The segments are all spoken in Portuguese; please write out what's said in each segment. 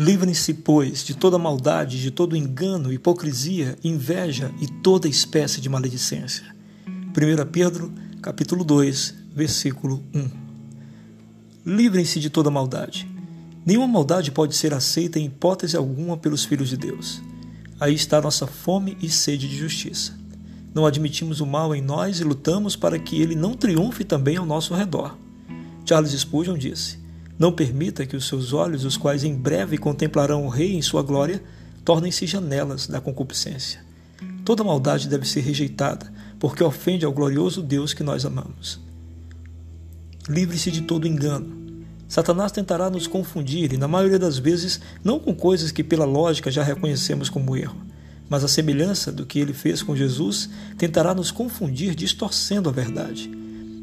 Livrem-se, pois, de toda maldade, de todo engano, hipocrisia, inveja e toda espécie de maledicência. 1 Pedro, capítulo 2, versículo 1. Livrem-se de toda maldade. Nenhuma maldade pode ser aceita em hipótese alguma pelos filhos de Deus. Aí está nossa fome e sede de justiça. Não admitimos o mal em nós e lutamos para que ele não triunfe também ao nosso redor. Charles Spurgeon disse: não permita que os seus olhos, os quais em breve contemplarão o Rei em sua glória, tornem-se janelas da concupiscência. Toda maldade deve ser rejeitada, porque ofende ao glorioso Deus que nós amamos. Livre-se de todo engano. Satanás tentará nos confundir, e na maioria das vezes, não com coisas que pela lógica já reconhecemos como erro, mas a semelhança do que ele fez com Jesus tentará nos confundir, distorcendo a verdade.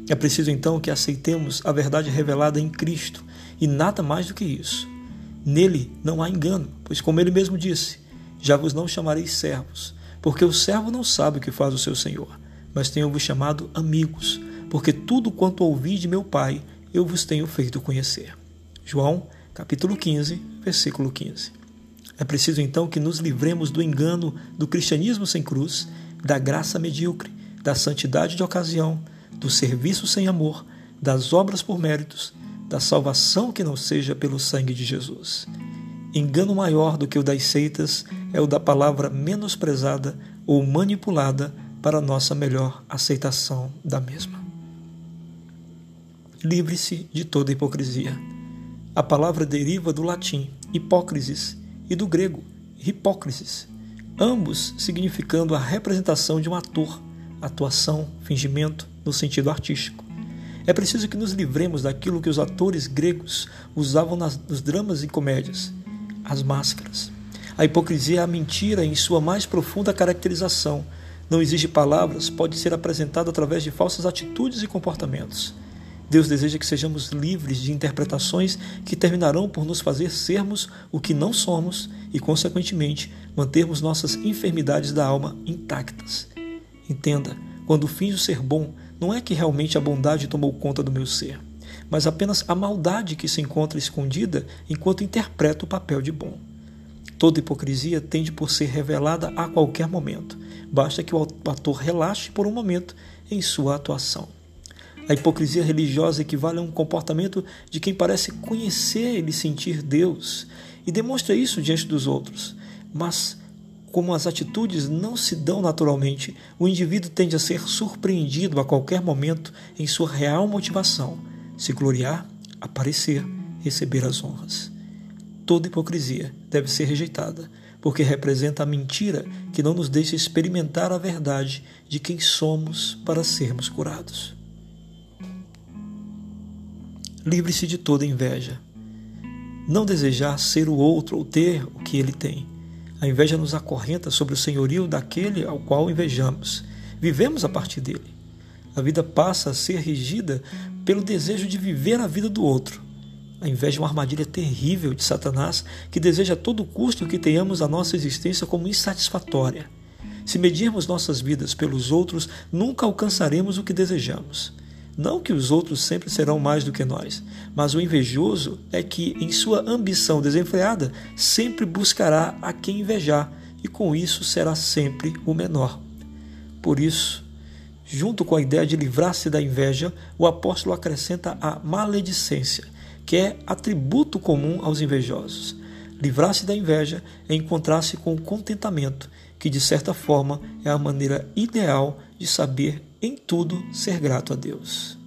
É preciso então que aceitemos a verdade revelada em Cristo e nada mais do que isso. Nele não há engano, pois, como ele mesmo disse, já vos não chamarei servos, porque o servo não sabe o que faz o seu senhor, mas tenho-vos chamado amigos, porque tudo quanto ouvi de meu Pai eu vos tenho feito conhecer. João, capítulo 15, versículo 15. É preciso então que nos livremos do engano do cristianismo sem cruz, da graça medíocre, da santidade de ocasião, do serviço sem amor, das obras por méritos, da salvação que não seja pelo sangue de Jesus. Engano maior do que o das seitas é o da palavra menosprezada ou manipulada para nossa melhor aceitação da mesma. Livre-se de toda hipocrisia. A palavra deriva do latim hipócrisis e do grego hipócrisis, ambos significando a representação de um ator, atuação, fingimento, no sentido artístico. É preciso que nos livremos daquilo que os atores gregos usavam nas, nos dramas e comédias: as máscaras. A hipocrisia é a mentira em sua mais profunda caracterização. Não exige palavras, pode ser apresentada através de falsas atitudes e comportamentos. Deus deseja que sejamos livres de interpretações que terminarão por nos fazer sermos o que não somos e, consequentemente, mantermos nossas enfermidades da alma intactas. Entenda, quando finjo ser bom, não é que realmente a bondade tomou conta do meu ser, mas apenas a maldade que se encontra escondida enquanto interpreto o papel de bom. Toda hipocrisia tende por ser revelada a qualquer momento. Basta que o ator relaxe por um momento em sua atuação. A hipocrisia religiosa equivale a um comportamento de quem parece conhecer e sentir Deus e demonstra isso diante dos outros, mas como as atitudes não se dão naturalmente, o indivíduo tende a ser surpreendido a qualquer momento em sua real motivação: se gloriar, aparecer, receber as honras. Toda hipocrisia deve ser rejeitada, porque representa a mentira que não nos deixa experimentar a verdade de quem somos para sermos curados. Livre-se de toda inveja. Não desejar ser o outro ou ter o que ele tem a inveja nos acorrenta sobre o senhorio daquele ao qual invejamos. Vivemos a partir dele. A vida passa a ser regida pelo desejo de viver a vida do outro. A inveja é uma armadilha terrível de Satanás que deseja a todo custo que tenhamos a nossa existência como insatisfatória. Se medirmos nossas vidas pelos outros, nunca alcançaremos o que desejamos. Não que os outros sempre serão mais do que nós, mas o invejoso é que, em sua ambição desenfreada, sempre buscará a quem invejar e com isso será sempre o menor. Por isso, junto com a ideia de livrar-se da inveja, o apóstolo acrescenta a maledicência, que é atributo comum aos invejosos. Livrar-se da inveja é encontrar-se com o contentamento, que de certa forma é a maneira ideal de saber em tudo ser grato a Deus.